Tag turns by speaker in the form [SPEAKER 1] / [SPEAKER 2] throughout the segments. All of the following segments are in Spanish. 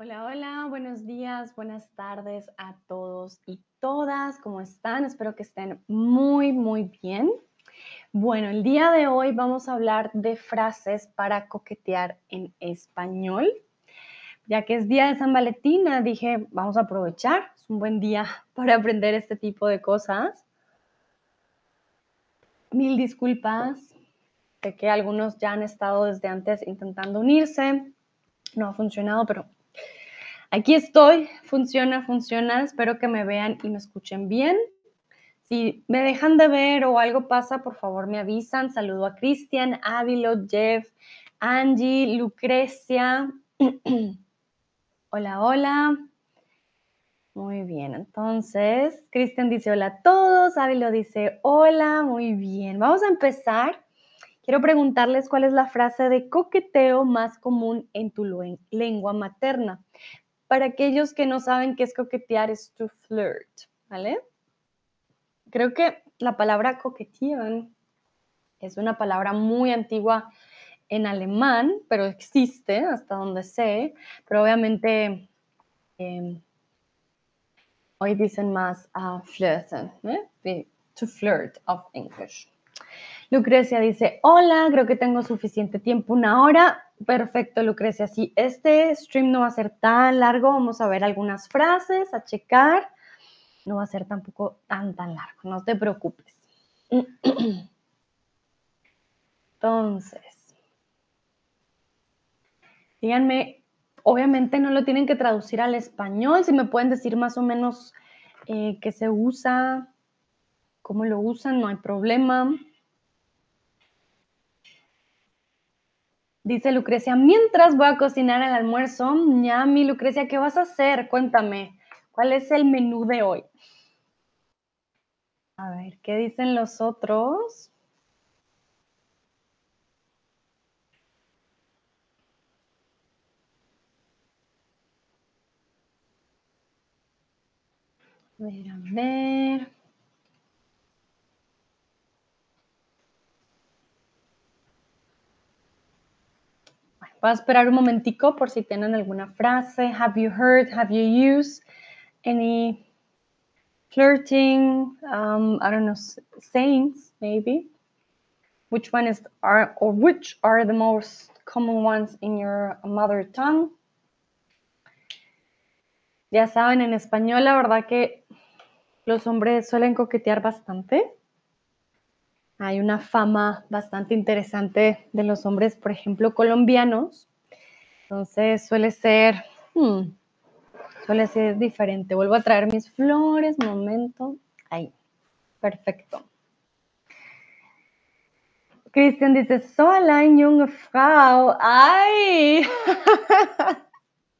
[SPEAKER 1] Hola, hola, buenos días, buenas tardes a todos y todas. ¿Cómo están? Espero que estén muy, muy bien. Bueno, el día de hoy vamos a hablar de frases para coquetear en español. Ya que es día de San Valentín, dije, vamos a aprovechar. Es un buen día para aprender este tipo de cosas. Mil disculpas. Sé que algunos ya han estado desde antes intentando unirse. No ha funcionado, pero Aquí estoy, funciona, funciona. Espero que me vean y me escuchen bien. Si me dejan de ver o algo pasa, por favor me avisan. Saludo a Cristian, Ávilo, Jeff, Angie, Lucrecia. hola, hola. Muy bien, entonces Cristian dice hola a todos, Ávilo dice hola, muy bien. Vamos a empezar. Quiero preguntarles cuál es la frase de coqueteo más común en tu lengua materna. Para aquellos que no saben qué es coquetear, es to flirt, ¿vale? Creo que la palabra coquetear es una palabra muy antigua en alemán, pero existe hasta donde sé, pero obviamente em, hoy dicen más a flirten, ¿eh? to flirt of English. Lucrecia dice, hola, creo que tengo suficiente tiempo, una hora. Perfecto, Lucrecia. Sí, este stream no va a ser tan largo, vamos a ver algunas frases, a checar. No va a ser tampoco tan, tan largo, no te preocupes. Entonces, díganme, obviamente no lo tienen que traducir al español, si me pueden decir más o menos eh, qué se usa, cómo lo usan, no hay problema. Dice Lucrecia, mientras voy a cocinar el almuerzo, ñami, Lucrecia, ¿qué vas a hacer? Cuéntame, ¿cuál es el menú de hoy? A ver, ¿qué dicen los otros? A ver, a ver. Voy a esperar un momentico por si tienen alguna frase. Have you heard? Have you used any flirting? Um, I don't know, sayings maybe. Which one is are or which are the most common ones in your mother tongue? Ya saben, en español la verdad que los hombres suelen coquetear bastante. Hay una fama bastante interesante de los hombres, por ejemplo, colombianos. Entonces suele ser, hmm, suele ser diferente. Vuelvo a traer mis flores, momento. Ahí, perfecto. Cristian dice, eine junge Frau. ¡Ay!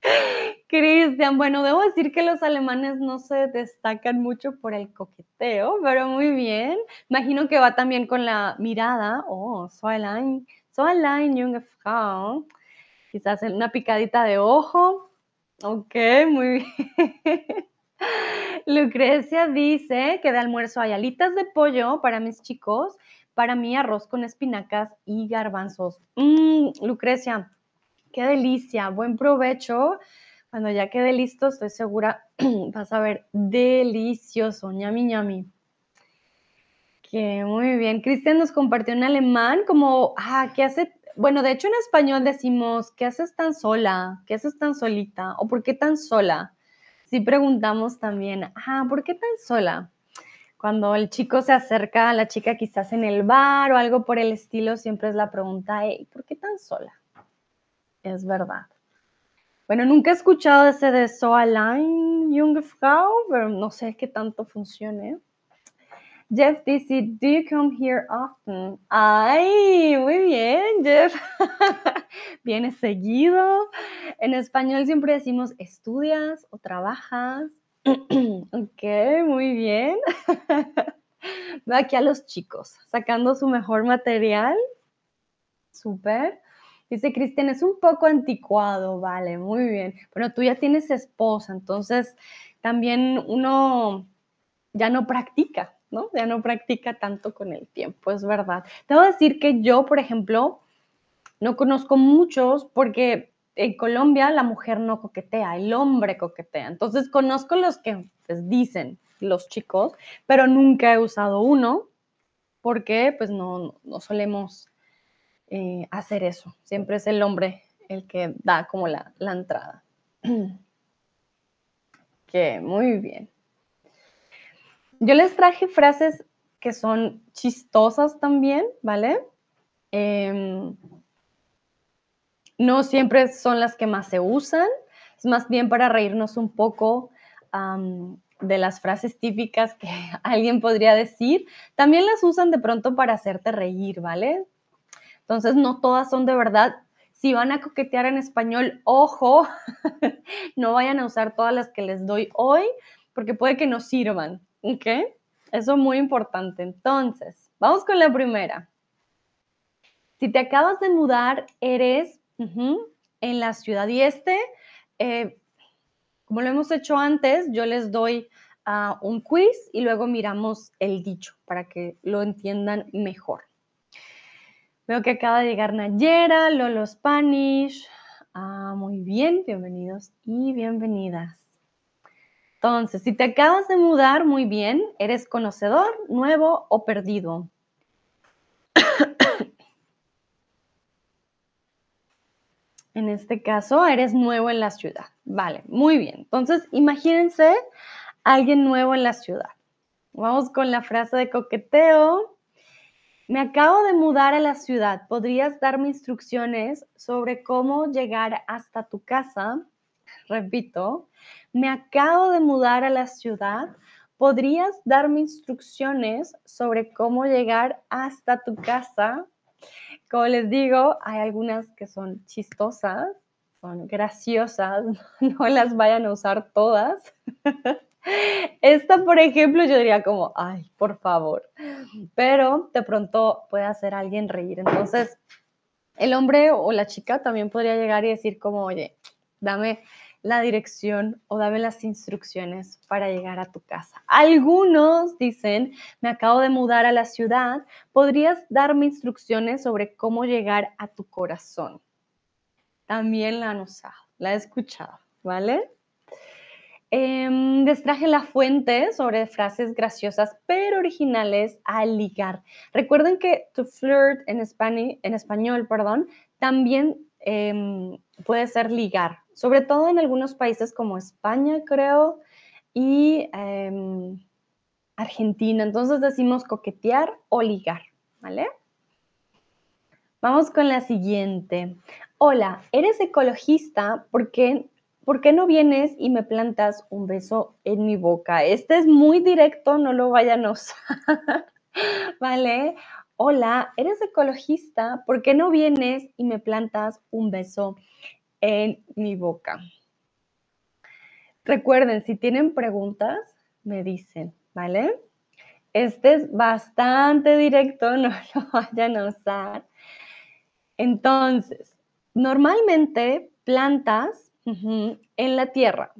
[SPEAKER 1] Cristian, bueno, debo decir que los alemanes no se destacan mucho por el coqueteo, pero muy bien. Imagino que va también con la mirada. Oh, so allein, so allein, junge Frau. Quizás una picadita de ojo. Ok, muy bien. Lucrecia dice que de almuerzo hay alitas de pollo para mis chicos, para mí arroz con espinacas y garbanzos. Mmm, Lucrecia, qué delicia, buen provecho. Cuando ya quede listo, estoy segura vas a ver delicioso, ñami ñami. Que muy bien. Cristian nos compartió en alemán como, ah, ¿qué hace? Bueno, de hecho en español decimos, ¿qué haces tan sola? ¿Qué haces tan solita? ¿O por qué tan sola? Si preguntamos también, ah, ¿por qué tan sola? Cuando el chico se acerca a la chica quizás en el bar o algo por el estilo, siempre es la pregunta, ¿por qué tan sola? Es verdad. Bueno, nunca he escuchado ese de So allein, junge Frau, pero no sé qué tanto funcione. Jeff dice, do you come here often? Ay, muy bien, Jeff. Vienes seguido. En español siempre decimos, ¿estudias o trabajas? ok, muy bien. Veo aquí a los chicos sacando su mejor material. Súper. Dice Cristian, es un poco anticuado, vale, muy bien. Bueno, tú ya tienes esposa, entonces también uno ya no practica, ¿no? Ya no practica tanto con el tiempo, es verdad. Te voy a decir que yo, por ejemplo, no conozco muchos porque en Colombia la mujer no coquetea, el hombre coquetea. Entonces conozco los que pues, dicen los chicos, pero nunca he usado uno porque pues no, no solemos eh, hacer eso. Siempre es el hombre el que da como la, la entrada. que muy bien. Yo les traje frases que son chistosas también, ¿vale? Em, no siempre son las que más se usan, es más bien para reírnos un poco de las frases típicas que alguien podría decir. También las usan de pronto para hacerte reír, ¿vale? Entonces, no todas son de verdad. Si van a coquetear en español, ojo, no vayan a usar todas las que les doy hoy, porque puede que no sirvan, ¿ok? Eso es muy importante. Entonces, vamos con la primera. Si te acabas de mudar, eres en la ciudad y este, eh, como lo hemos hecho antes, yo les doy ah, un quiz y luego miramos el dicho para que lo entiendan mejor. Veo que acaba de llegar Nayera, Lolo Spanish. Ah, muy bien, bienvenidos y bienvenidas. Entonces, si te acabas de mudar, muy bien, eres conocedor, nuevo o perdido. en este caso, eres nuevo en la ciudad. Vale, muy bien. Entonces, imagínense alguien nuevo en la ciudad. Vamos con la frase de coqueteo. Me acabo de mudar a la ciudad. ¿Podrías darme instrucciones sobre cómo llegar hasta tu casa? Repito, me acabo de mudar a la ciudad. ¿Podrías darme instrucciones sobre cómo llegar hasta tu casa? Como les digo, hay algunas que son chistosas, son graciosas, no las vayan a usar todas. Esta, por ejemplo, yo diría como, ay, por favor. Pero de pronto puede hacer a alguien reír. Entonces, el hombre o la chica también podría llegar y decir como, oye, dame la dirección o dame las instrucciones para llegar a tu casa. Algunos dicen, me acabo de mudar a la ciudad, ¿podrías darme instrucciones sobre cómo llegar a tu corazón? También la han usado, la he escuchado, ¿vale? Eh, les traje la fuente sobre frases graciosas pero originales al ligar. Recuerden que to flirt en, en español, perdón, también em, puede ser ligar, sobre todo en algunos países como España, creo, y em, Argentina. Entonces decimos coquetear o ligar, ¿vale? Vamos con la siguiente. Hola, ¿eres ecologista? porque ¿por qué no vienes y me plantas un beso en mi boca? Este es muy directo, no lo vayan a usar, ¿vale? Hola, ¿eres ecologista? ¿Por qué no vienes y me plantas un beso en mi boca? Recuerden, si tienen preguntas, me dicen, ¿vale? Este es bastante directo, no lo vayan a usar. Entonces, normalmente plantas en la tierra.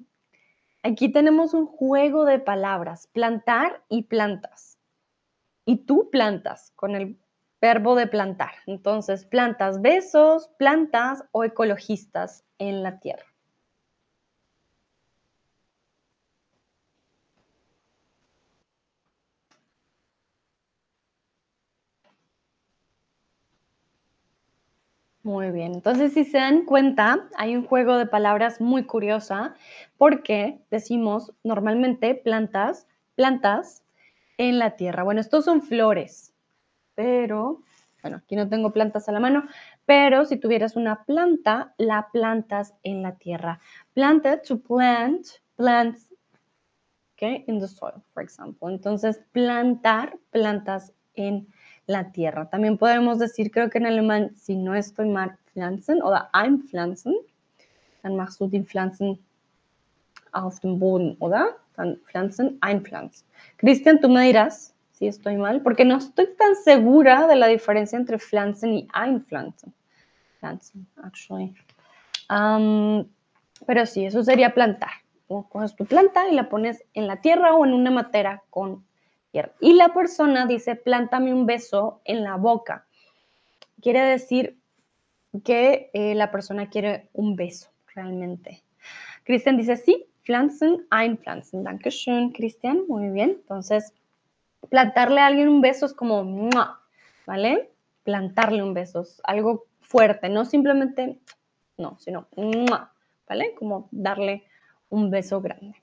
[SPEAKER 1] Aquí tenemos un juego de palabras, plantar y plantas. Y tú plantas con el verbo de plantar. Entonces, plantas besos, plantas o ecologistas en la tierra. Muy bien, entonces si se dan cuenta, hay un juego de palabras muy curiosa porque decimos normalmente plantas, plantas en la tierra. Bueno, estos son flores, pero, bueno, aquí no tengo plantas a la mano, pero si tuvieras una planta, la plantas en la tierra. Planted, to plant, plants, okay, in the soil, for example. Entonces, plantar, plantas en la tierra. También podemos decir, creo que en alemán, si no estoy mal, pflanzen oder einpflanzen, dann machst du die Pflanzen auf dem Boden, oder? Dann pflanzen, einpflanzen. Cristian, tú me dirás si estoy mal, porque no estoy tan segura de la diferencia entre pflanzen y einpflanzen. Pflanzen, actually. pero sí, eso sería plantar. Coges tu planta y la pones en la tierra o en una matera con y la persona dice, plántame un beso en la boca. Quiere decir, que eh, la persona quiere un beso realmente. Cristian dice, sí, pflanzen, einpflanzen. Dankeschön, Cristian. Muy bien. Entonces, plantarle a alguien un beso es como, ¿vale? Plantarle un beso es algo fuerte, no simplemente, no, sino, ¿vale? Como darle un beso grande.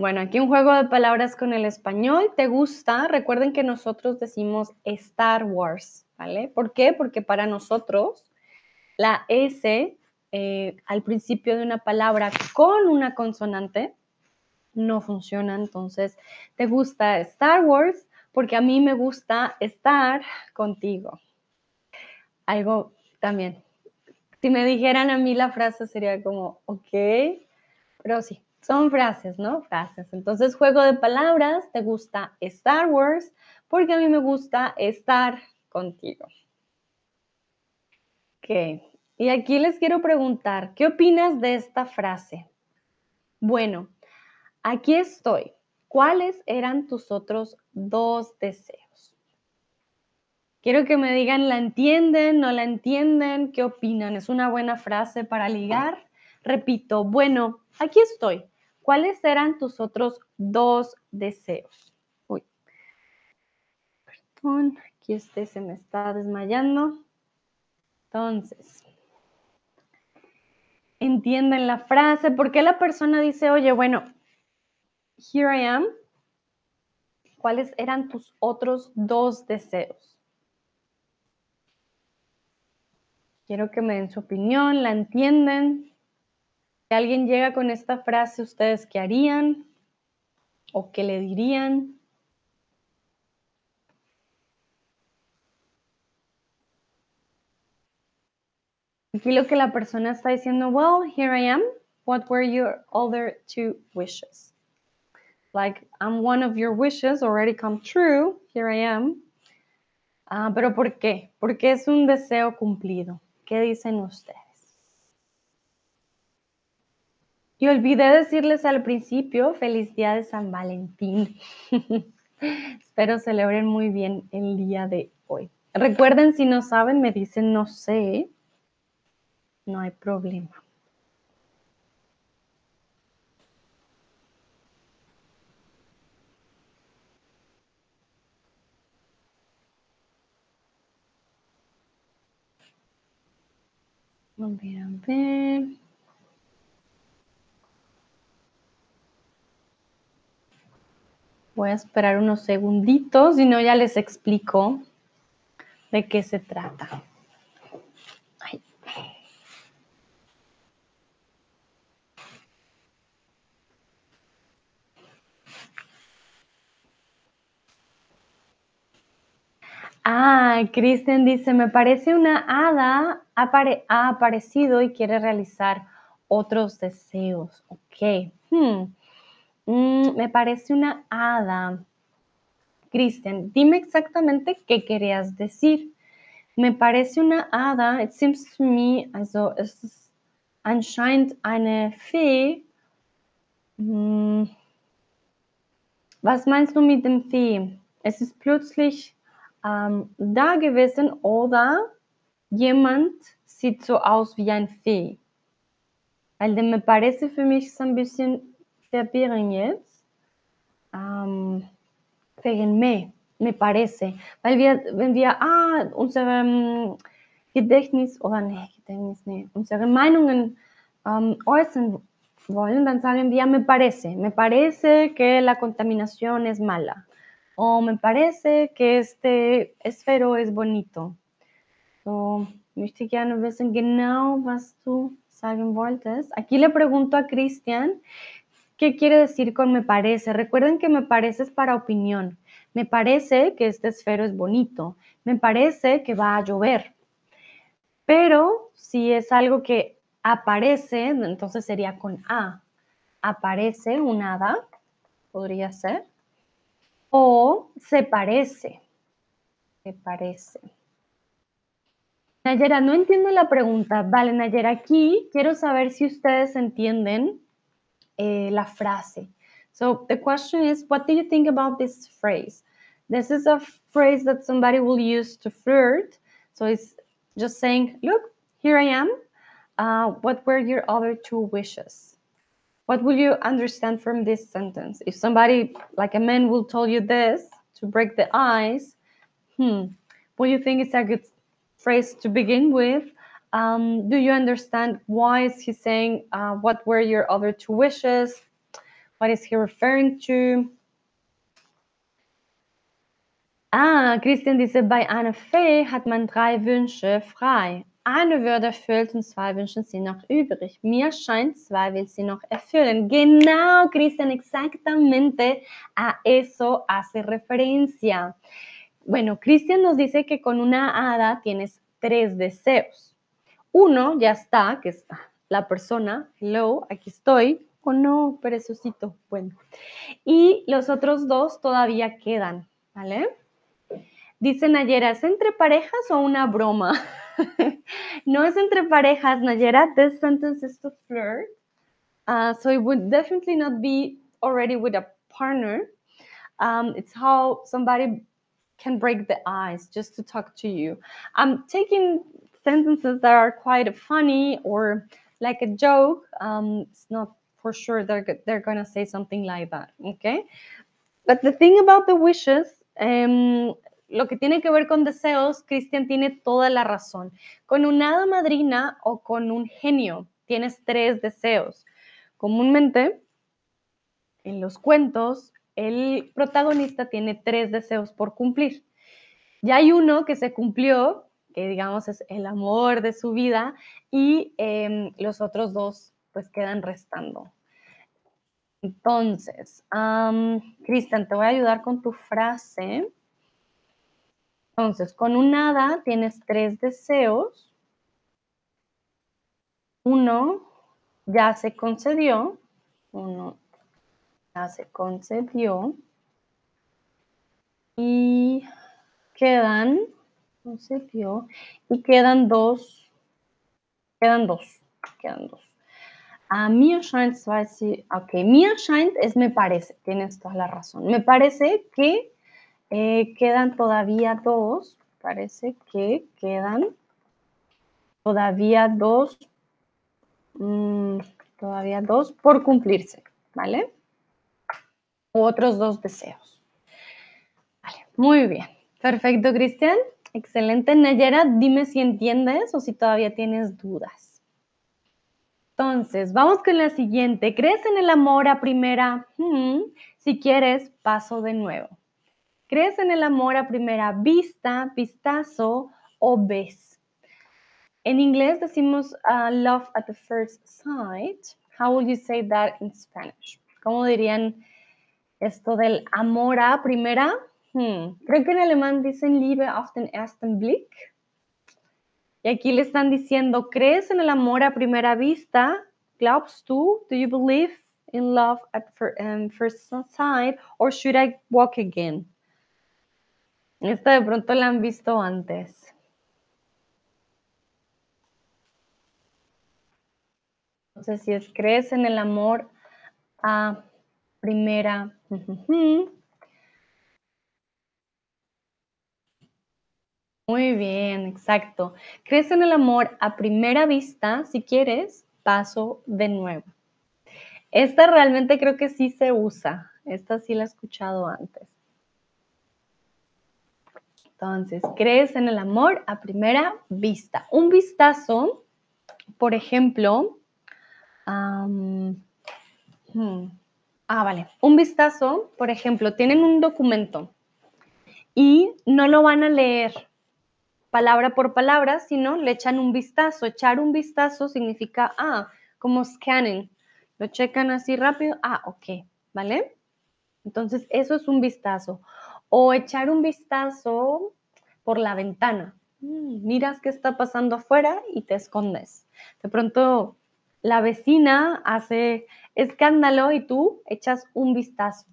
[SPEAKER 1] Bueno, aquí un juego de palabras con el español. ¿Te gusta? Recuerden que nosotros decimos Star Wars, ¿vale? ¿Por qué? Porque para nosotros la S eh, al principio de una palabra con una consonante no funciona. Entonces, ¿te gusta Star Wars? Porque a mí me gusta estar contigo. Algo también. Si me dijeran a mí la frase sería como, ok, pero sí, son frases, ¿no? Frases. Entonces, juego de palabras, te gusta Star Wars, porque a mí me gusta estar contigo. Ok. Y aquí les quiero preguntar, ¿qué opinas de esta frase? Bueno, aquí estoy. ¿Cuáles eran tus otros dos deseos? Quiero que me digan, ¿la entienden? ¿No la entienden? ¿Qué opinan? ¿Es una buena frase para ligar? Repito, bueno, aquí estoy. ¿Cuáles eran tus otros dos deseos? Uy, perdón, aquí este se me está desmayando. Entonces, entienden la frase. ¿Por qué la persona dice, oye, bueno, here I am? ¿Cuáles eran tus otros dos deseos? Quiero que me den su opinión, la entienden. Alguien llega con esta frase, ¿ustedes qué harían? ¿O qué le dirían? Aquí lo que la persona está diciendo, well, here I am. What were your other two wishes? Like, I'm one of your wishes already come true. Here I am. Ah, pero ¿por qué? Porque es un deseo cumplido. ¿Qué dicen ustedes? Y olvidé decirles al principio, feliz día de San Valentín. Espero celebren muy bien el día de hoy. Recuerden, si no saben, me dicen no sé. No hay problema. A a ver. Voy a esperar unos segunditos y no ya les explico de qué se trata. Ah, Kristen dice, me parece una hada ha aparecido y quiere realizar otros deseos. Ok. Hmm. Mm, me parece una hada. Kristen, dime exactamente qué querías decir. Me parece una hada. It seems to me, also es ist anscheinend eine Fee. Mm. Was meinst du mit dem Fee? Es ist plötzlich ähm, da gewesen oder jemand sieht so aus wie ein Fee. Weil me parece für mich so ein bisschen verwirrend jetzt. Ähm, wegen me, me parece. Weil wir, wenn wir, ah, unsere Gedächtnis, oder nee, Gedächtnis, nee, unsere Meinungen ähm, äußern wollen, dann sagen wir, me parece. Me parece que la contaminación es mala. O me parece que este esfero es bonito. So, möchte gerne wissen genau, was du sagen wolltest. Aquí le pregunto a Cristian, ¿qué quiere decir con me parece? Recuerden que me parece es para opinión. Me parece que este esfero es bonito. Me parece que va a llover. Pero si es algo que aparece, entonces sería con A. Aparece un hada, podría ser. O se parece. Se parece. Nayera, no entiendo la pregunta. Vale, Nayera, aquí quiero saber si ustedes entienden eh, la frase. So the question is, what do you think about this phrase? This is a phrase that somebody will use to flirt. So it's just saying, look, here I am. Uh, what were your other two wishes? What will you understand from this sentence? If somebody, like a man, will tell you this to break the ice, hmm, will you think it's a good phrase to begin with? Um, do you understand why is he saying uh, what were your other two wishes? What is he referring to? Ah, Christian dice, bei Anne Fee hat man drei Wünsche frei. Eine wird erfüllt und zwei Wünsche sind noch übrig. Mir scheint, zwei will sie noch erfüllen. Genau, Christian, exactamente a eso hace referencia. Bueno, Christian nos dice que con una hada tienes tres deseos. Uno ya está, que es la persona. Hello, aquí estoy. Oh no, perezosito. Bueno. Y los otros dos todavía quedan, ¿vale? Dice Nayera, ¿es entre parejas o una broma? no es entre parejas, Nayera. This sentence is to flirt. Uh, so it would definitely not be already with a partner. Um, it's how somebody can break the ice just to talk to you. I'm taking sentences that are quite funny or like a joke. Um, it's not for sure they're, they're to say something like that. Okay. But the thing about the wishes, um, lo que tiene que ver con deseos, Cristian tiene toda la razón. Con un hada madrina o con un genio tienes tres deseos. Comúnmente, en los cuentos, el protagonista tiene tres deseos por cumplir. Ya hay uno que se cumplió, que digamos es el amor de su vida, y em, los otros dos pues quedan restando. Entonces, Cristian, te voy a ayudar con tu frase. Entonces, con un hada tienes tres deseos. Uno ya se concedió. Uno ya se concedió. Y quedan, y quedan dos. Quedan dos. Quedan dos. A mí scheint, ok, mir scheint es me parece, tienes toda la razón. Me parece que eh, quedan todavía dos, parece que quedan todavía dos, mm, todavía dos por cumplirse, ¿vale? otros dos deseos. Muy bien. Perfecto, Cristian. Excelente. Nayera, dime si entiendes o si todavía tienes dudas. Entonces, vamos con la siguiente. ¿Crees en el amor a primera? Hmm, si quieres, paso de nuevo. ¿Crees en el amor a primera vista, vistazo o ves? En inglés decimos uh, love at the first sight. How would you say that in Spanish? ¿Cómo dirían esto del amor a primera? Hmm. Creo que en alemán dicen Liebe auf den ersten Blick. Y aquí le están diciendo, ¿crees en el amor a primera vista? ¿Glaubst du? Do you believe in love at first sight? Or should I walk again? Esta de pronto la han visto antes. Entonces, si es crees en el amor a primera. Muy bien, exacto. Crees en el amor a primera vista, si quieres, paso de nuevo. Esta realmente creo que sí se usa. Esta sí la he escuchado antes. Entonces, crees en el amor a primera vista. Un vistazo, por ejemplo, hmm, ah, vale, un vistazo, por ejemplo, tienen un documento y no lo van a leer palabra por palabra, sino le echan un vistazo. Echar un vistazo significa, ah, como scanning. Lo checan así rápido, ah, ok, ¿vale? Entonces, eso es un vistazo o echar un vistazo por la ventana. Mm, miras qué está pasando afuera y te escondes. De pronto la vecina hace escándalo y tú echas un vistazo.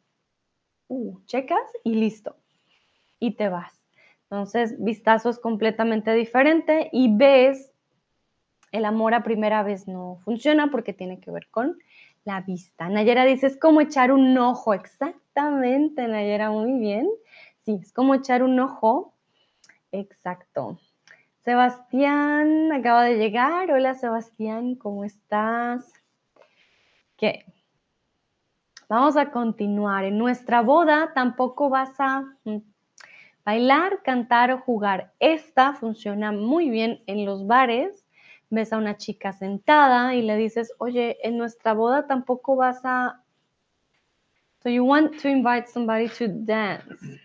[SPEAKER 1] Uh, checas y listo. Y te vas. Entonces, vistazo es completamente diferente y ves, el amor a primera vez no funciona porque tiene que ver con la vista. Nayera dice, es como echar un ojo. Exactamente, Nayera, muy bien. sí, es como echar un ojo. Exacto. Sebastián acaba de llegar. Hola Sebastián, ¿cómo estás? ¿Qué? Vamos a continuar. En nuestra boda tampoco vas a mm, bailar, cantar o jugar. Esta funciona muy bien en los bares. Ves a una chica sentada y le dices, oye, en nuestra boda tampoco vas a... So you want to invite somebody to dance.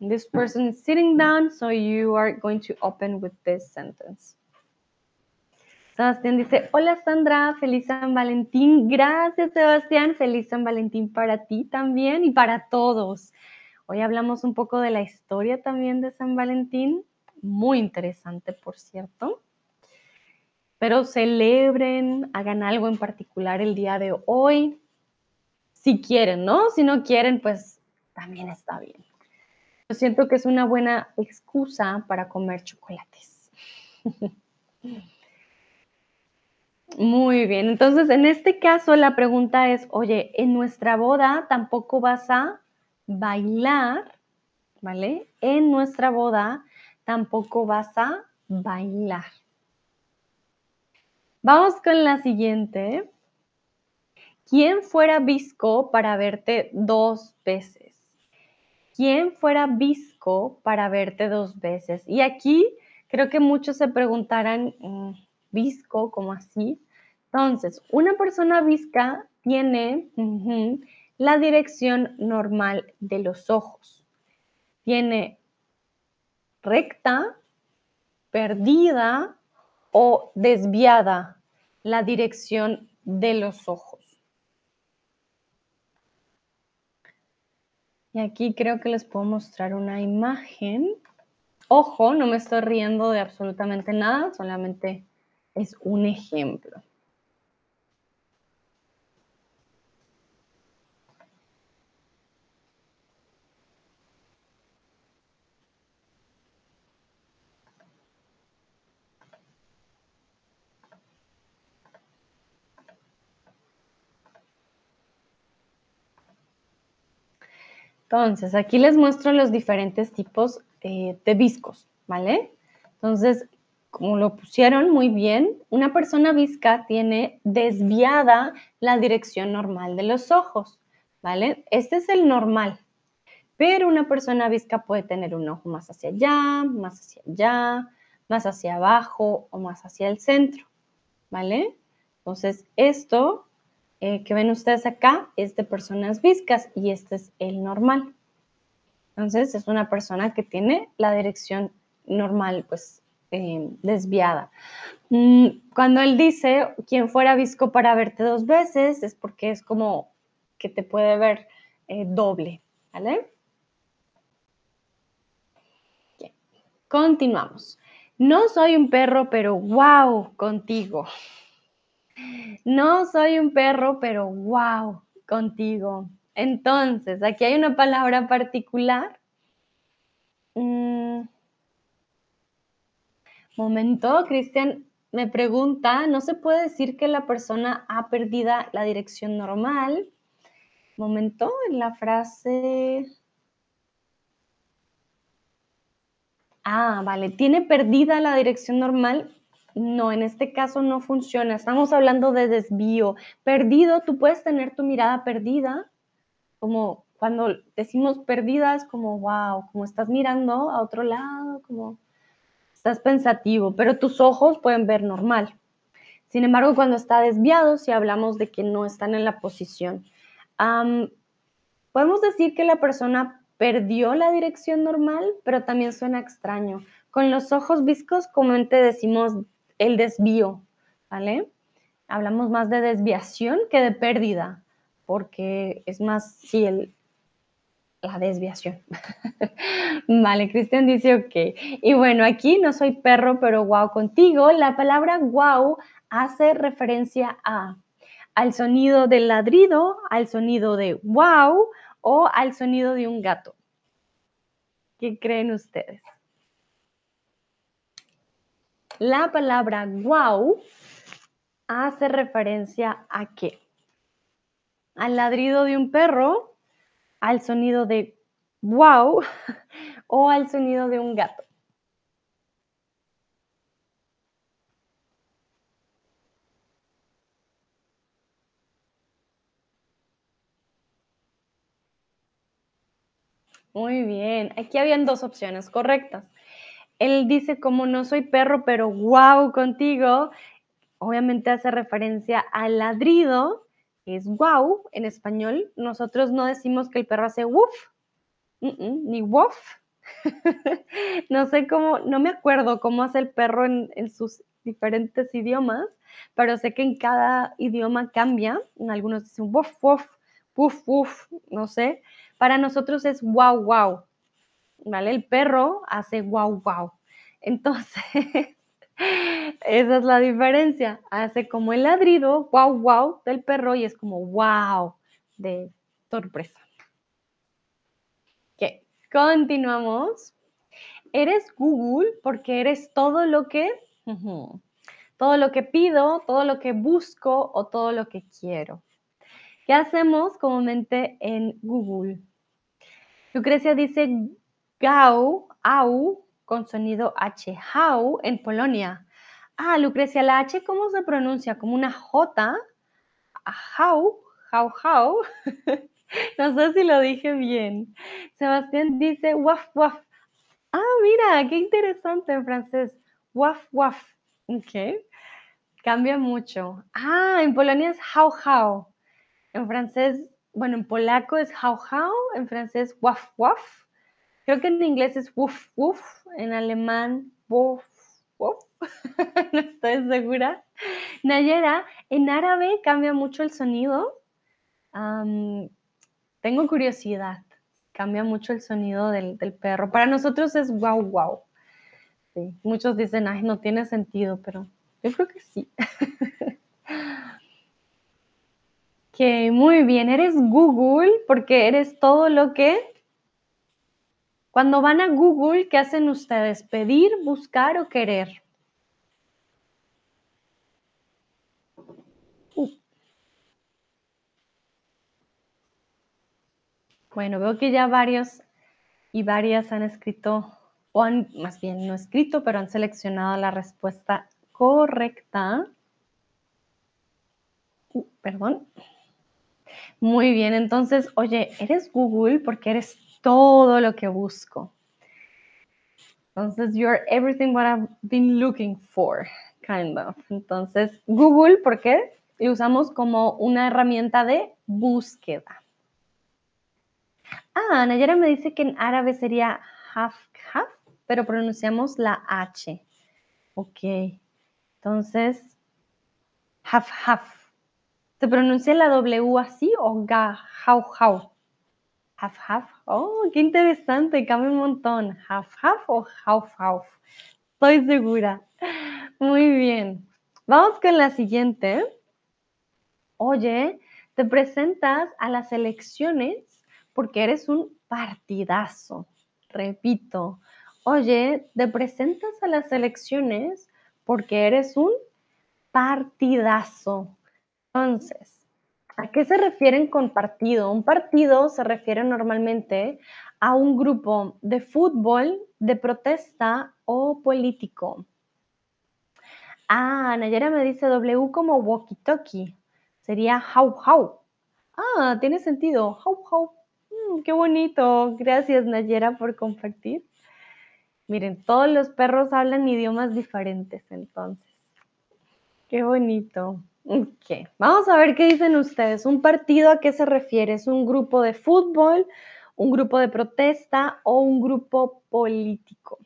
[SPEAKER 1] This person is sitting down, so you are going to open with this sentence. Sebastián dice, hola Sandra, feliz San Valentín. Gracias Sebastián, feliz San Valentín para ti también y para todos. Hoy hablamos un poco de la historia también de San Valentín, muy interesante por cierto. Pero celebren, hagan algo en particular el día de hoy, si quieren, ¿no? Si no quieren, pues también está bien. Yo siento que es una buena excusa para comer chocolates. Muy bien, entonces en este caso la pregunta es, oye, en nuestra boda tampoco vas a bailar, ¿vale? En nuestra boda tampoco vas a bailar. Vamos con la siguiente. ¿Quién fuera visco para verte dos veces? ¿Quién fuera visco para verte dos veces? Y aquí creo que muchos se preguntarán, mm, visco, como así. Entonces, una persona visca tiene la dirección normal de los ojos. Tiene recta, perdida o desviada la dirección de los ojos. Y aquí creo que les puedo mostrar una imagen. Ojo, no me estoy riendo de absolutamente nada, solamente es un ejemplo. Entonces, aquí les muestro los diferentes tipos eh, de viscos, ¿vale? Entonces, como lo pusieron muy bien, una persona visca tiene desviada la dirección normal de los ojos, ¿vale? Este es el normal, pero una persona visca puede tener un ojo más hacia allá, más hacia allá, más hacia abajo o más hacia el centro, ¿vale? Entonces, esto eh, que ven ustedes acá es de personas viscas y este es el normal. Entonces, es una persona que tiene la dirección normal, pues eh, desviada. Mm, cuando él dice, quien fuera visco para verte dos veces, es porque es como que te puede ver eh, doble, ¿vale? Continuamos. No soy un perro, pero wow, contigo. No soy un perro, pero wow, contigo. Entonces, aquí hay una palabra particular. Mm, Momento, Cristian me pregunta, ¿no se puede decir que la persona ha perdido la dirección normal? Momento, en la frase... Ah, vale, ¿tiene perdida la dirección normal? No, en este caso no funciona. Estamos hablando de desvío. Perdido, tú puedes tener tu mirada perdida, como cuando decimos perdida es como, wow, como estás mirando a otro lado, como estás pensativo, pero tus ojos pueden ver normal. Sin embargo, cuando está desviado, si hablamos de que no están en la posición, podemos decir que la persona perdió la dirección normal, pero también suena extraño. Con los ojos viscos, comúnmente decimos el desvío, ¿vale? Hablamos más de desviación que de pérdida, porque es más, sí, el, la desviación. vale, Cristian dice ok. Y bueno, aquí no soy perro, pero wow contigo. La palabra wow hace referencia a al sonido del ladrido, al sonido de wow o al sonido de un gato. ¿Qué creen ustedes? La palabra wow hace referencia a qué? Al ladrido de un perro, al sonido de wow o al sonido de un gato? Muy bien, aquí habían 2 opciones correctas. Él dice: "Como no soy perro, pero guau contigo", obviamente hace referencia al ladrido, es guau en español. Nosotros no decimos que el perro hace mm, ni wof. No sé cómo, no me acuerdo cómo hace el perro en sus diferentes idiomas, pero sé que en cada idioma cambia. En algunos dicen wof, wof, wuf, wuf, no sé. Para nosotros es guau, guau. ¿Vale? El perro hace guau, guau. Entonces, esa es la diferencia. Hace como el ladrido, guau, guau, del perro y es como wow, de sorpresa. Ok, continuamos. Eres Google porque eres todo lo que, todo lo que pido, todo lo que busco o todo lo que quiero. ¿Qué hacemos comúnmente en Google? Lucrecia dice gau, au, con sonido H, how en Polonia. Ah, Lucrecia, la H, ¿cómo se pronuncia? ¿Como una J? Ah, How, how, how. No sé si lo dije bien. Sebastián dice waf, waf. Ah, mira, qué interesante en francés. Waf, waf. Ok. Cambia mucho. Ah, en Polonia es how, how. En francés, bueno, en polaco es how, how. En francés, waf, waf. Creo que en inglés es woof, woof. En alemán, woof, woof. No estoy segura. Nayera, en árabe cambia mucho el sonido. Tengo curiosidad. Cambia mucho el sonido del, perro. Para nosotros es wow, wow. Sí, Muchos dicen, ay, no tiene sentido, pero yo creo que sí. Que muy bien, eres Google porque eres todo lo que... Cuando van a Google, ¿qué hacen ustedes? ¿Pedir, buscar o querer? Bueno, veo que ya varios y varias han escrito, o han, más bien no escrito, pero han seleccionado la respuesta correcta. Uh, perdón. Muy bien, entonces, oye, eres Google porque eres todo lo que busco. Entonces, you're everything what I've been looking for, kind of. Entonces, Google, ¿por qué? Lo usamos como una herramienta de búsqueda. Ah, Nayara me dice que en árabe sería haf, haf, pero pronunciamos la H. Ok. Entonces, haf, haf. ¿Se pronuncia la W así o ga, how, how? Haf, haf. Oh, qué interesante, cambia un montón. Haf, haf o hauf, hauf. Estoy segura. Muy bien. Vamos con la siguiente. Oye, te presentas a las elecciones porque eres un partidazo. Repito, oye, te presentas a las elecciones porque eres un partidazo. Entonces, ¿a qué se refieren con partido? Un partido se refiere normalmente a un grupo de fútbol, de protesta o político. Ah, Nayara me dice W como walkie-talkie. Sería how how. Ah, tiene sentido. How how. Mm, qué bonito. Gracias, Nayera, por compartir. Miren, todos los perros hablan idiomas diferentes, entonces. Qué bonito. Ok, vamos a ver qué dicen ustedes. ¿Un partido a qué se refiere? ¿Es un grupo de fútbol, un grupo de protesta o un grupo político?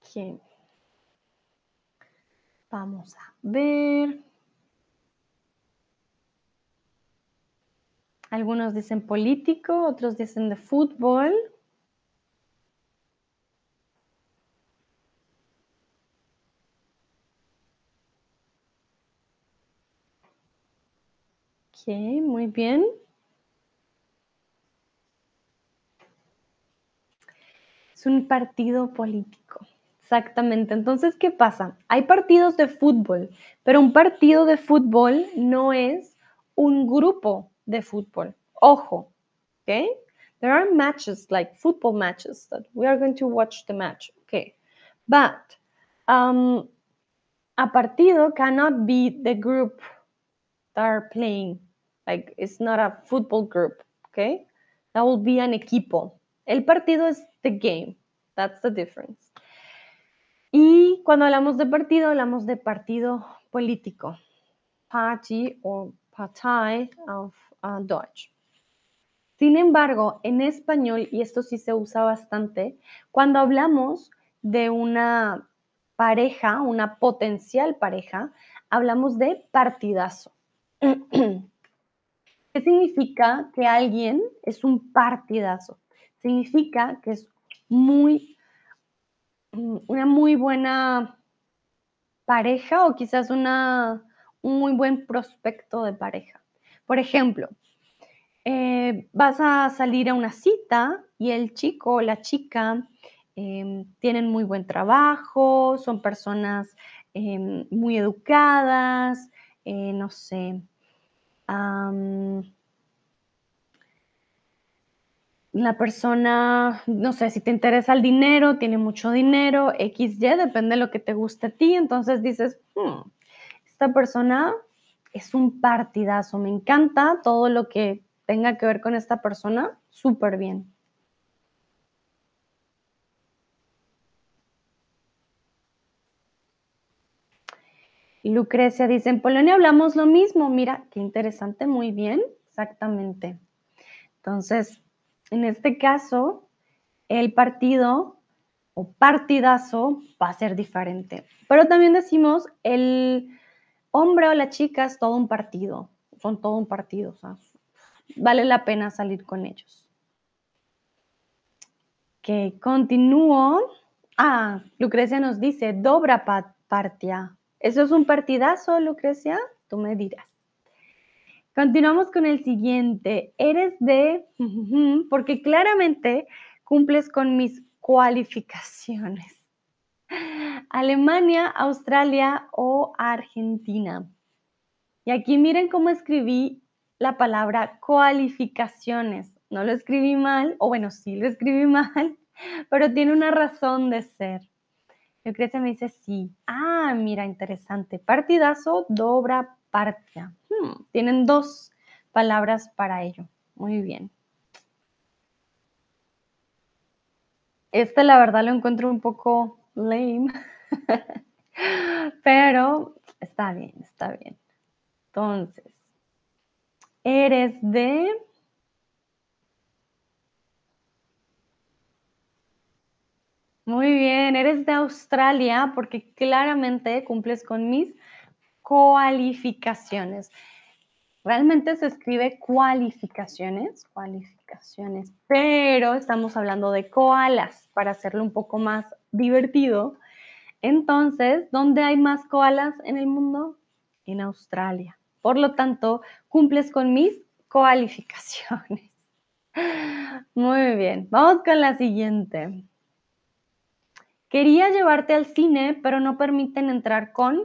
[SPEAKER 1] Ok. Vamos a ver. Algunos dicen político, otros dicen de fútbol. Ok, muy bien. Es un partido político. Exactamente. Entonces, ¿qué pasa? Hay partidos de fútbol, pero un partido de fútbol no es un grupo de fútbol. Ojo, okay? There are matches like football matches that we are going to watch the match, okay? But um, a partido cannot be the group that are playing. Like it's not a football group, okay? That will be an equipo. El partido es the game. That's the difference. Y cuando hablamos de partido, hablamos de partido político. Party or Partei auf uh, Deutsch. Sin embargo, en español, y esto sí se usa bastante, cuando hablamos de una pareja, una potencial pareja, hablamos de partidazo. ¿Qué significa que alguien es un partidazo? Significa que es muy, mm, una muy buena pareja o quizás una, un muy buen prospecto de pareja. Por ejemplo, eh, vas a salir a una cita y el chico o la chica em, tienen muy buen trabajo, son personas em, muy educadas, eh, no sé, la persona, no sé, si te interesa el dinero, tiene mucho dinero, XY, depende de lo que te guste a ti, entonces dices, hmm, esta persona es un partidazo, me encanta todo lo que tenga que ver con esta persona, súper bien. Lucrecia dice, en Polonia hablamos lo mismo. Mira, qué interesante, muy bien, exactamente. Entonces, en este caso, el partido o partidazo va a ser diferente. Pero también decimos, el hombre o la chica es todo un partido, son todo un partido, vale la pena salir con ellos. Que continúo. Ah, Lucrecia nos dice, dobra partia. ¿Eso es un partidazo, Lucrecia? Tú me dirás. Continuamos con el siguiente. Eres de, porque claramente cumples con mis cualificaciones. Alemania, Australia o Argentina. Y aquí miren cómo escribí la palabra cualificaciones. No lo escribí mal, o bueno, sí lo escribí mal, pero tiene una razón de ser. Lucrecia me dice sí. Ah, mira, interesante. Partidazo, dobra, partia. Hmm, tienen dos palabras para ello. Muy bien. Este, la verdad, lo encuentro un poco lame, pero está bien, está bien. Entonces, eres de Muy bien, eres de Australia porque claramente cumples con mis cualificaciones. Realmente se escribe cualificaciones, cualificaciones, pero estamos hablando de koalas para hacerlo un poco más divertido. Entonces, ¿dónde hay más koalas en el mundo? En Australia. Por lo tanto, cumples con mis cualificaciones. Muy bien, vamos con la siguiente. Quería llevarte al cine, pero no permiten entrar con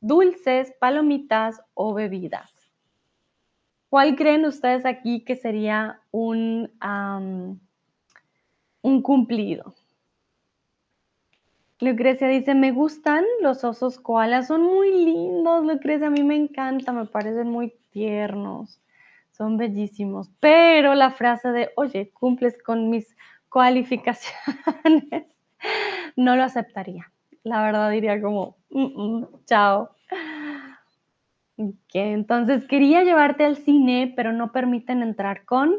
[SPEAKER 1] dulces, palomitas o bebidas. ¿Cuál creen ustedes aquí que sería un, un cumplido? Lucrecia dice, me gustan los osos koalas, son muy lindos, Lucrecia, a mí me encanta, me parecen muy tiernos, son bellísimos, pero la frase de, oye, cumples con mis cualificaciones, no lo aceptaría. La verdad diría como, chao. entonces quería llevarte al cine, pero no permiten entrar con...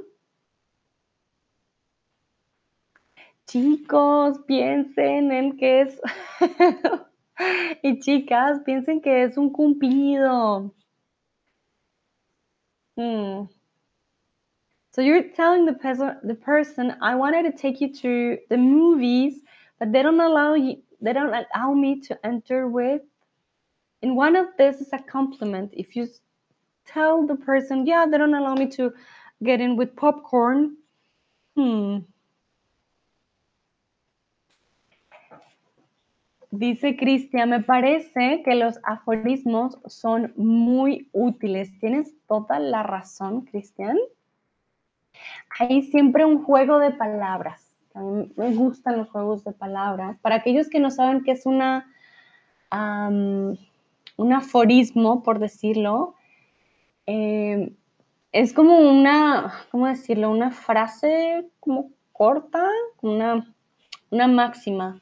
[SPEAKER 1] Chicos, piensen en que es... y chicas, piensen que es un cumplido. Hmm. So you're telling the, person, the person, I wanted to take you to the movies, but they don't allow you they don't allow me to enter with and one of this is a compliment if you tell the person yeah they don't allow me to get in with popcorn hmm Dice Cristian, me parece que los aforismos son muy útiles. Tienes toda la razón, Cristian. hay siempre un juego de palabras. A mí me gustan los juegos de palabras. Para aquellos que no saben qué es una, un aforismo, por decirlo, eh, es como una, ¿cómo decirlo? Una frase como corta, una, una máxima.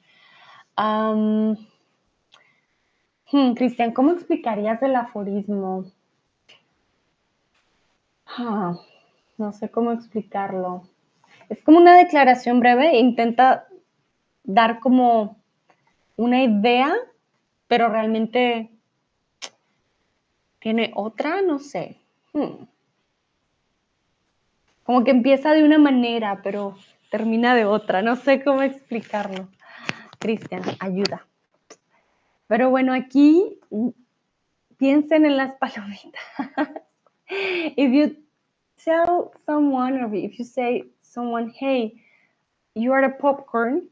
[SPEAKER 1] Hmm, Cristian, ¿cómo explicarías el aforismo? Ah, no sé cómo explicarlo. Es como una declaración breve intenta dar como una idea, pero realmente tiene otra, no sé. Hmm. Como que empieza de una manera, pero termina de otra. No sé cómo explicarlo. Cristian, ayuda. Pero bueno, aquí piensen en las palomitas. if you tell someone or if you say someone, hey, you are a popcorn,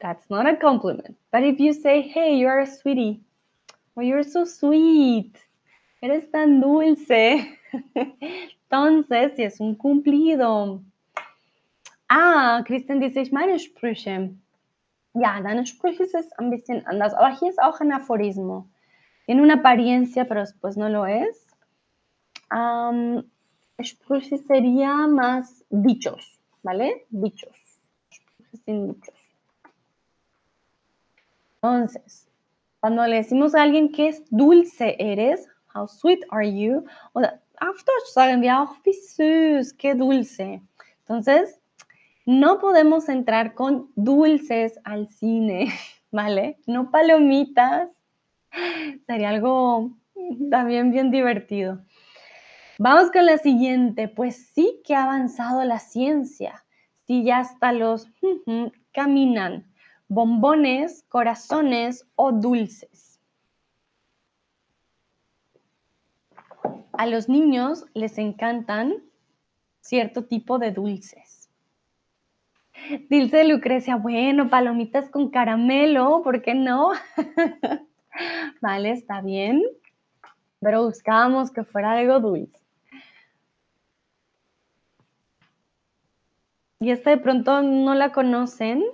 [SPEAKER 1] that's not a compliment. But if you say, hey, you are a sweetie, well, you're so sweet, eres tan dulce. Entonces, si es un cumplido. Ah, Christian dice, ich meine Sprüche. Ja, deine Sprüche ist ein bisschen anders, aber hier ist auch ein Aphorismo. Tiene una apariencia, pero después no lo es. Um, Sprüche sería más dichos, ¿vale? Dichos. sin dichos. Entonces, cuando le decimos a alguien que es dulce eres, how sweet are you? Oder auf Deutsch sagen wir auch, wie süß, qué dulce. Entonces, no podemos entrar con dulces al cine, ¿vale? No palomitas. Sería algo también bien divertido. Vamos con la siguiente. Pues sí que ha avanzado la ciencia. Sí, ya hasta los caminan. Bombones, corazones o dulces. A los niños les encantan cierto tipo de dulces. Dice Lucrecia, bueno, palomitas con caramelo, ¿por qué no? vale, está bien, pero buscábamos que fuera algo dulce. Y esta de pronto no la conocen,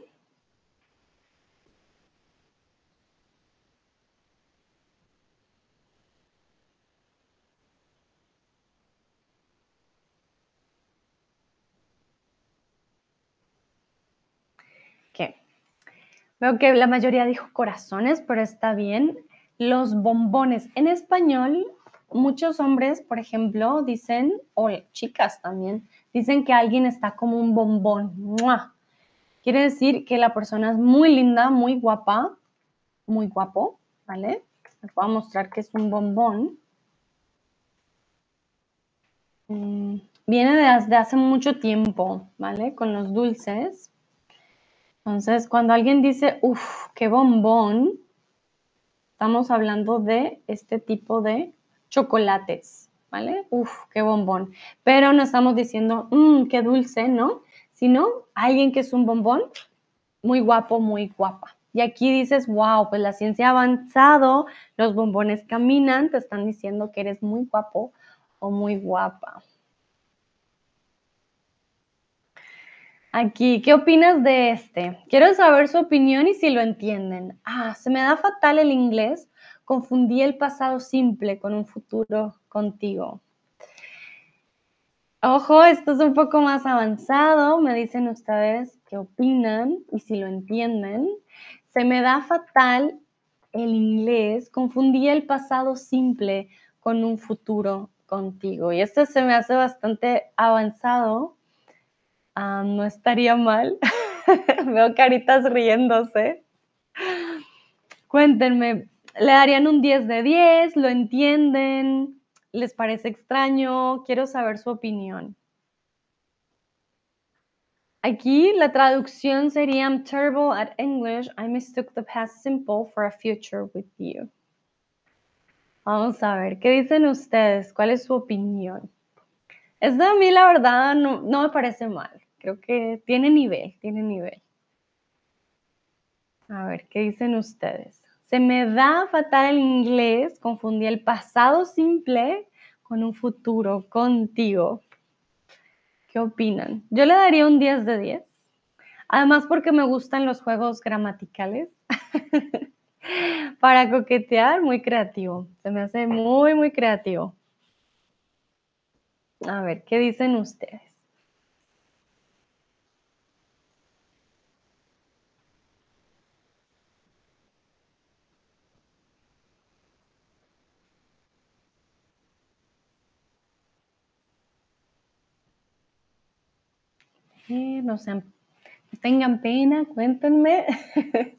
[SPEAKER 1] Veo que la mayoría dijo corazones, pero está bien. Los bombones. En español, muchos hombres, por ejemplo, dicen, o chicas también, dicen que alguien está como un bombón. Quiere decir que la persona es muy linda, muy guapa, muy guapo, ¿vale? Les voy a mostrar que es un bombón. Mm, viene desde hace mucho tiempo, ¿vale? Con los dulces. Entonces, cuando alguien dice, uff, qué bombón, estamos hablando de este tipo de chocolates, ¿vale? Uf, qué bombón. Pero no estamos diciendo, mmm, qué dulce, ¿no? Sino alguien que es un bombón, muy guapo, muy guapa. Y aquí dices, wow, pues la ciencia ha avanzado, los bombones caminan, te están diciendo que eres muy guapo o muy guapa. Aquí, ¿qué opinas de este? Quiero saber su opinión y si lo entienden. Ah, se me da fatal el inglés. Confundí el pasado simple con un futuro contigo. Ojo, esto es un poco más avanzado. Me dicen ustedes qué opinan y si lo entienden. Se me da fatal el inglés. Confundí el pasado simple con un futuro contigo. Y esto se me hace bastante avanzado Ah, no estaría mal. Veo caritas riéndose. Cuéntenme, ¿le darían un 10 de 10? ¿Lo entienden? ¿Les parece extraño? Quiero saber su opinión. Aquí la traducción sería I'm terrible at English. I mistook the past simple for a future with you. Vamos a ver, ¿qué dicen ustedes? ¿Cuál es su opinión? Esto a mí la verdad no, no me parece mal. Creo que tiene nivel, tiene nivel. A ver, ¿qué dicen ustedes? Se me da fatal el inglés, confundí el pasado simple con un futuro contigo. ¿Qué opinan? Yo le daría un 10 de 10. Además, porque me gustan los juegos gramaticales. Para coquetear, muy creativo. Se me hace muy, muy creativo. A ver, ¿qué dicen ustedes? Eh, no sean, no tengan pena, cuéntenme.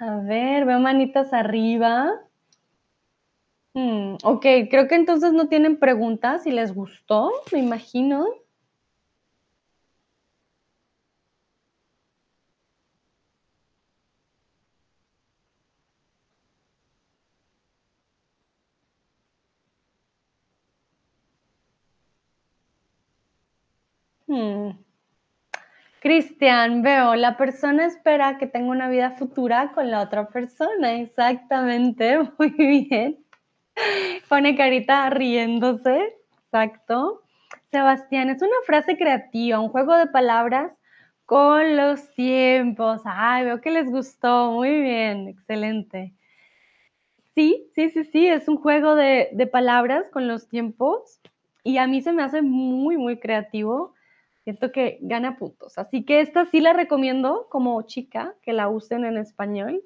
[SPEAKER 1] A ver, veo manitas arriba. Mm, ok, creo que entonces no tienen preguntas y les gustó, me imagino. Hmm. Cristian, veo, la persona espera que tenga una vida futura con la otra persona. Exactamente, muy bien. Pone carita riéndose. Exacto. Sebastián, es una frase creativa, un juego de palabras con los tiempos. Ay, veo que les gustó. Muy bien, excelente. Sí, sí, sí, sí, es un juego de, de palabras con los tiempos y a mí se me hace muy, muy creativo. Siento que gana puntos. Así que esta sí la recomiendo como chica que la usen en español.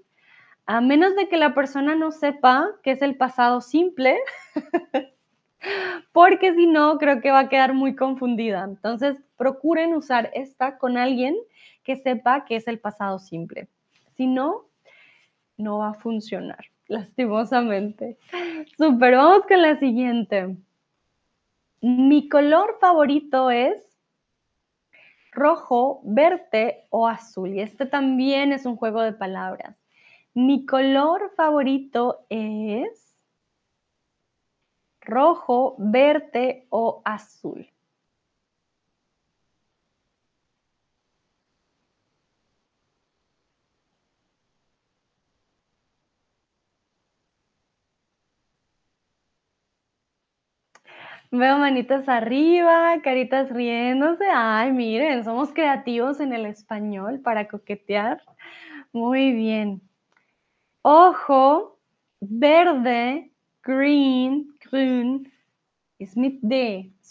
[SPEAKER 1] A menos de que la persona no sepa qué es el pasado simple, porque si no, creo que va a quedar muy confundida. Entonces, procuren usar esta con alguien que sepa qué es el pasado simple. Si no, no va a funcionar, lastimosamente. Super, vamos con la siguiente. Mi color favorito es rojo, verde o azul. Y este también es un juego de palabras. Mi color favorito es rojo, verde o azul. Veo manitas arriba, caritas riéndose. Ay, miren, somos creativos en el español para coquetear. Muy bien. Ojo, verde, green, grün, is mit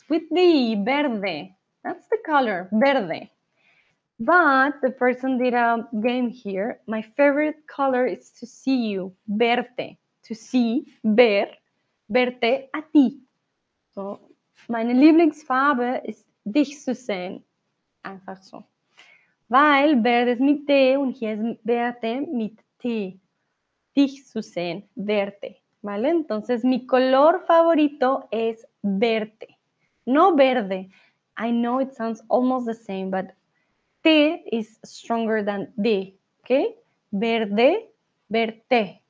[SPEAKER 1] with D, verde. That's the color, verde. But the person did a game here. My favorite color is to see you, verte. To see, ver, verte a ti. So, meine Lieblingsfarbe ist dich zu sehen. Einfach so. Weil verde es mit D und hier ist verde mit T. Dich zu sehen, verte. ¿Vale? Entonces, mi color favorito es verte. No verde. I know it sounds almost the same, but T is stronger than D. ¿Ok? Verde, verte.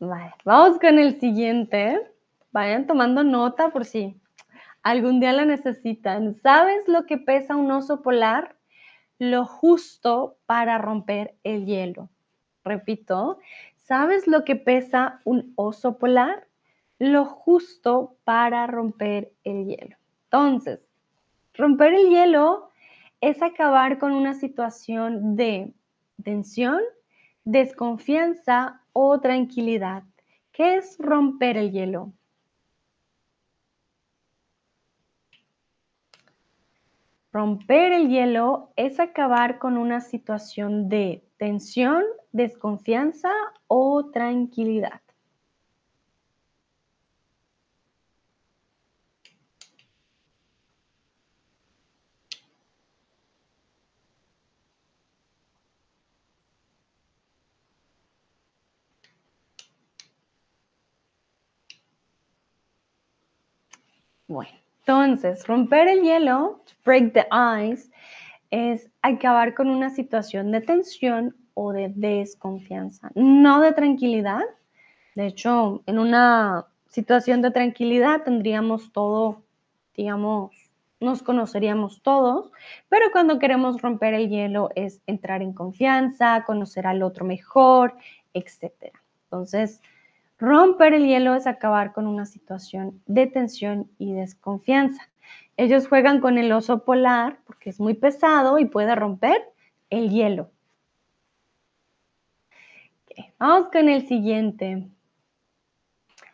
[SPEAKER 1] Vale, vamos con el siguiente. Vayan tomando nota por si algún día la necesitan. ¿Sabes lo que pesa un oso polar? Lo justo para romper el hielo. Repito, ¿sabes lo que pesa un oso polar? Lo justo para romper el hielo. Entonces, romper el hielo es acabar con una situación de tensión, desconfianza o tranquilidad. ¿Qué es romper el hielo? Romper el hielo es acabar con una situación de tensión, desconfianza o tranquilidad. Bueno, entonces, romper el hielo, break the ice, es acabar con una situación de tensión o de desconfianza, no de tranquilidad. De hecho, en una situación de tranquilidad tendríamos todo, digamos, nos conoceríamos todos, pero cuando queremos romper el hielo es entrar en confianza, conocer al otro mejor, etc. Entonces, Romper el hielo es acabar con una situación de tensión y desconfianza. Ellos juegan con el oso polar porque es muy pesado y puede romper el hielo. Vamos con el siguiente.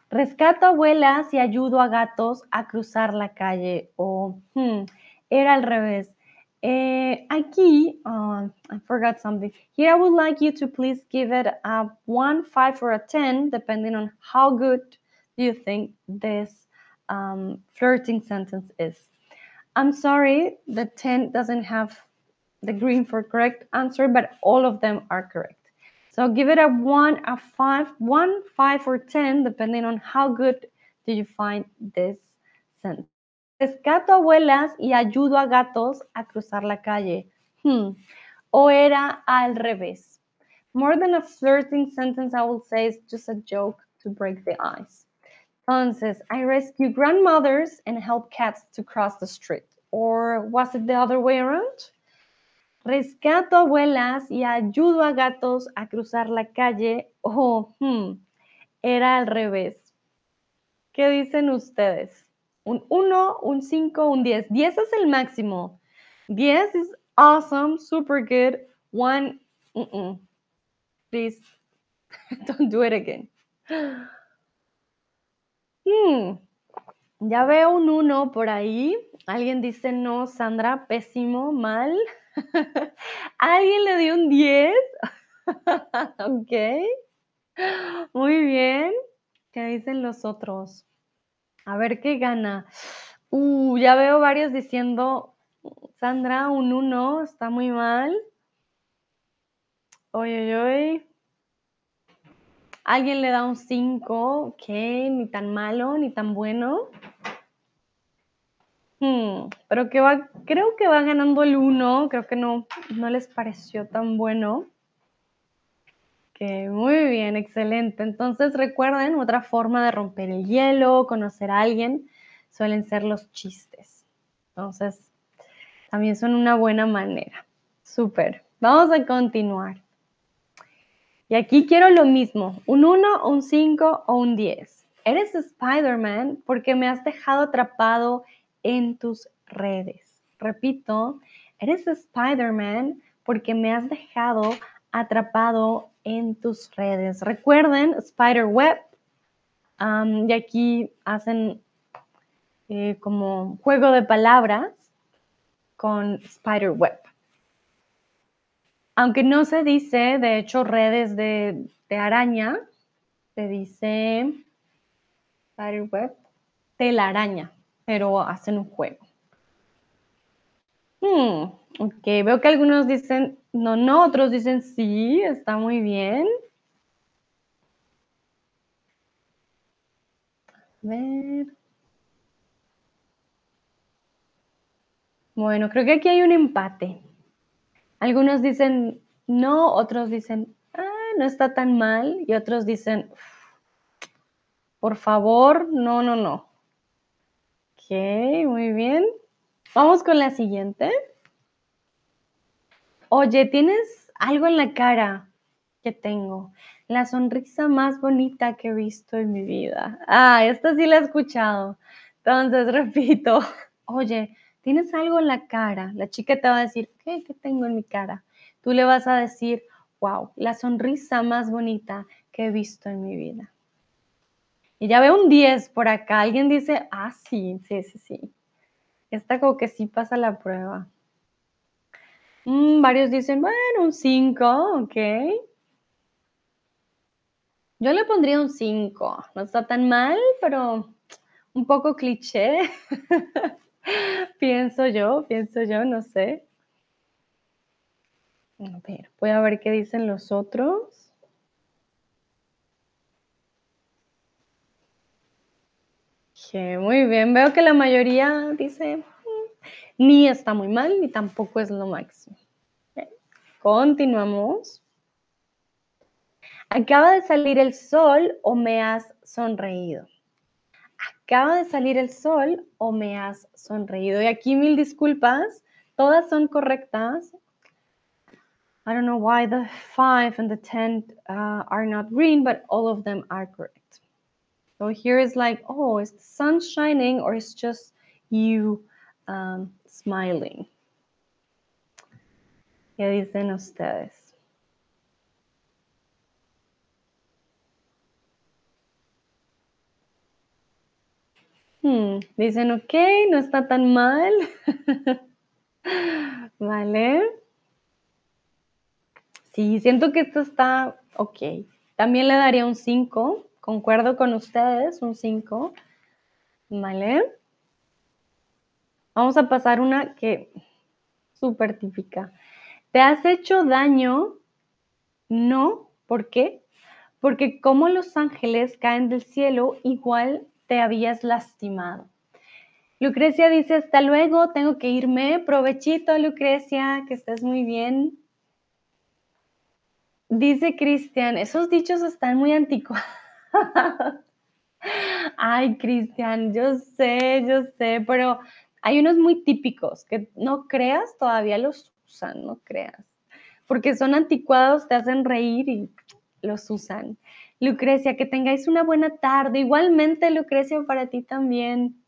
[SPEAKER 1] Rescato abuelas y ayudo a gatos a cruzar la calle. O hmm, era al revés. Eh, aquí, uh, I forgot something. Here I would like you to please give it a 1, 5, or a 10, depending on how good you think this um, flirting sentence is. I'm sorry, the 10 doesn't have the green for correct answer, but all of them are correct. So give it a 1, a five, one, five, or 10, depending on how good do you find this sentence. Rescato abuelas y ayudo a gatos a cruzar la calle. Hmm. O era al revés. More than a flirting sentence, I will say it's just a joke to break the ice. Entonces, I rescue grandmothers and help cats to cross the street. Or was it the other way around? Rescato abuelas y ayudo a gatos a cruzar la calle. Oh, hmm, era al revés. ¿Qué dicen ustedes? Un 1, un 5, un 10. 10 es el máximo. 10 is awesome, super good. 1, mm -mm. please don't do it again. Hmm, ya veo un 1 por ahí. Alguien dice no, Sandra, pésimo, mal. Alguien le dio un 10. ok. Muy bien. ¿Qué dicen los otros? A ver qué gana. Uh, ya veo varios diciendo, Sandra, un 1, está muy mal. Oye, oye, oye. Alguien le da un 5, ok, ni tan malo, ni tan bueno. Hmm, pero que va, creo que va ganando el 1, creo que no, no les pareció tan bueno. Muy bien, excelente. Entonces recuerden, otra forma de romper el hielo, conocer a alguien, suelen ser los chistes. Entonces, también son una buena manera. Súper. Vamos a continuar. Y aquí quiero lo mismo, un 1, un 5 o un 10. Eres Spider-Man porque me has dejado atrapado en tus redes. Repito, eres Spider-Man porque me has dejado atrapado en tus redes. Recuerden, Spider-Web. Um, y aquí hacen eh, como juego de palabras con Spider-Web. Aunque no se dice, de hecho, redes de, de araña, se dice Spider-Web, telaraña, pero hacen un juego. Hmm, ok, veo que algunos dicen no, no, otros dicen sí, está muy bien. A ver. Bueno, creo que aquí hay un empate. Algunos dicen no, otros dicen, ah, no está tan mal, y otros dicen, por favor, no, no, no. Ok, muy bien. Vamos con la siguiente. Oye, ¿tienes algo en la cara que tengo? La sonrisa más bonita que he visto en mi vida. Ah, esta sí la he escuchado. Entonces, repito, oye, ¿tienes algo en la cara? La chica te va a decir, ¿qué? ¿Qué tengo en mi cara? Tú le vas a decir, wow, la sonrisa más bonita que he visto en mi vida. Y ya veo un 10 por acá. Alguien dice, ah, sí, sí, sí, sí. Esta como que sí pasa la prueba. Mm, varios dicen, bueno, un 5, ok. Yo le pondría un 5. No está tan mal, pero un poco cliché. pienso yo, pienso yo, no sé. A ver, voy a ver qué dicen los otros. Okay, muy bien, veo que la mayoría dice, mm, ni está muy mal, ni tampoco es lo máximo. Continuamos. Acaba de salir el sol o me has sonreído. Acaba de salir el sol o me has sonreído. Y aquí mil disculpas, todas son correctas. I don't know why the 5 and the 10 uh, are not green, but all of them are correct. So here is like, oh, is the sun shining or is just you um, smiling? ¿Qué dicen ustedes? Hmm, dicen, ok, no está tan mal. vale. Sí, siento que esto está ok. También le daría un 5. Concuerdo con ustedes, un 5. Vale. Vamos a pasar una que súper típica. ¿Te has hecho daño? No. ¿Por qué? Porque como los ángeles caen del cielo, igual te habías lastimado. Lucrecia dice, hasta luego, tengo que irme. Provechito, Lucrecia, que estés muy bien. Dice Cristian, esos dichos están muy antiguos. Ay, Cristian, yo sé, yo sé, pero hay unos muy típicos que no creas, todavía los usan, no creas. Porque son anticuados, te hacen reír y los usan. Lucrecia, que tengáis una buena tarde. Igualmente, Lucrecia, para ti también.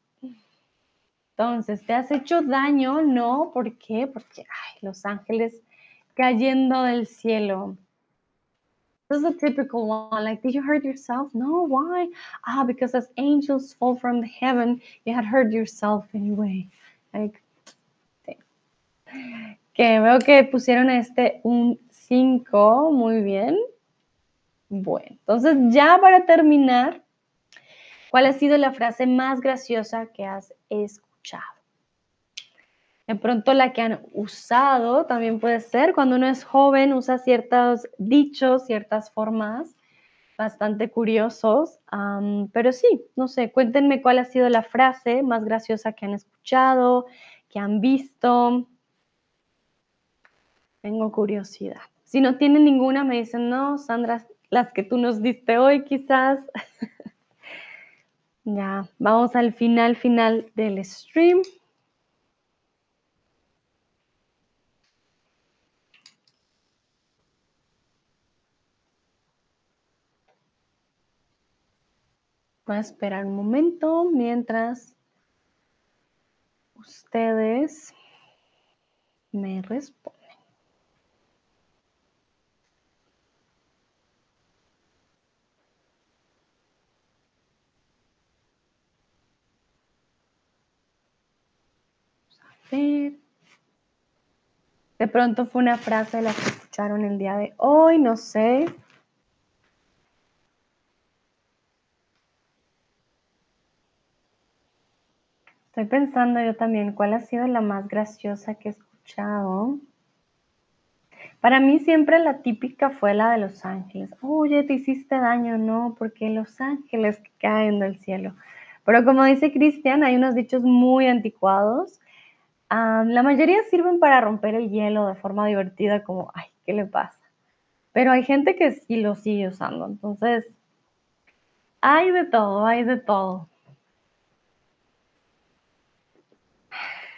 [SPEAKER 1] Entonces, ¿te has hecho daño? No, ¿por qué? Porque, ay, los ángeles cayendo del cielo. This is a typical one. Like, did you hurt yourself? No, why? Ah, because as angels fall from heaven, you had hurt yourself anyway. Like. Que veo que pusieron este un 5. Muy bien. Bueno, entonces ya para terminar, ¿cuál ha sido la frase más graciosa que has escuchado? De pronto la que han usado también puede ser cuando uno es joven, usa ciertos dichos, ciertas formas bastante curiosos, pero sí, no sé, cuéntenme cuál ha sido la frase más graciosa que han escuchado, que han visto. Tengo curiosidad. Si no tienen ninguna, me dicen, no, Sandra, las que tú nos diste hoy quizás. ya, vamos al final, final del stream. Voy a esperar un momento mientras ustedes me responden. De pronto fue una frase de la que escucharon el día de hoy, no sé. Estoy pensando yo también cuál ha sido la más graciosa que he escuchado. Para mí siempre la típica fue la de los ángeles. Oye, te hiciste daño, no, porque los ángeles caen del cielo. Pero como dice Cristian, hay unos dichos muy anticuados la mayoría sirven para romper el hielo de forma divertida, como, ay, ¿qué le pasa? Pero hay gente que sí lo sigue usando, entonces, hay de todo, hay de todo.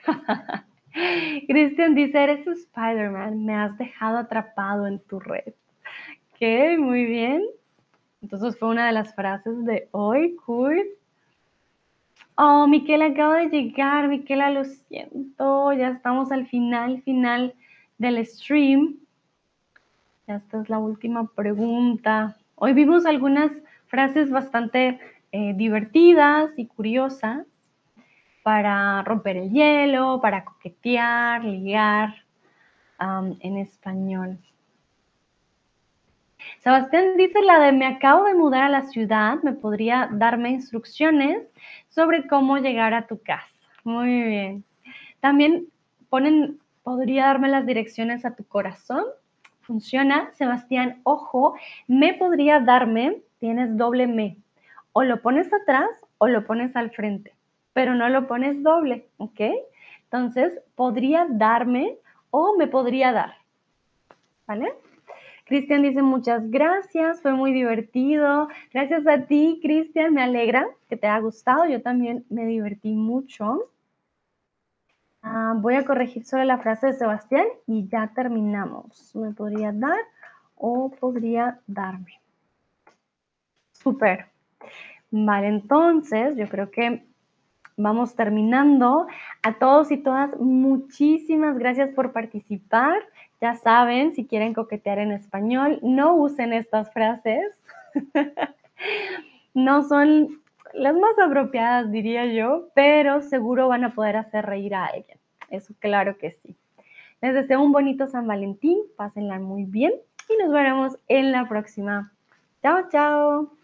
[SPEAKER 1] Cristian dice, eres Spider-Man, me has dejado atrapado en tu red. Ok, muy bien. Entonces fue una de las frases de hoy, cool. Oh, Miquela acaba de llegar. Miquela, lo siento. Ya estamos al final, final del stream. Ya esta es la última pregunta. Hoy vimos algunas frases bastante eh, divertidas y curiosas para romper el hielo, para coquetear, ligar en español. Sebastián dice la de me acabo de mudar a la ciudad, ¿me podría darme instrucciones sobre cómo llegar a tu casa? Muy bien. También podría darme las direcciones a tu corazón. Funciona. Sebastián, ojo, me podría darme, tienes doble me. O lo pones atrás o lo pones al frente, pero no lo pones doble, ¿ok? Entonces, podría darme o me podría dar. ¿Vale? Cristian dice muchas gracias, fue muy divertido. Gracias a ti, Cristian, me alegra que te haya gustado. Yo también me divertí mucho. Ah, voy a corregir sobre la frase de Sebastián y ya terminamos. ¿Me podría dar o podría darme? Súper. Vale, entonces yo creo que vamos terminando. A todos y todas, muchísimas gracias por participar. Ya saben, si quieren coquetear en español, no usen estas frases. no son las más apropiadas, diría yo, pero seguro van a poder hacer reír a alguien. Eso claro que sí. Les deseo un bonito San Valentín, pásenla muy bien y nos veremos en la próxima. Chao, chao.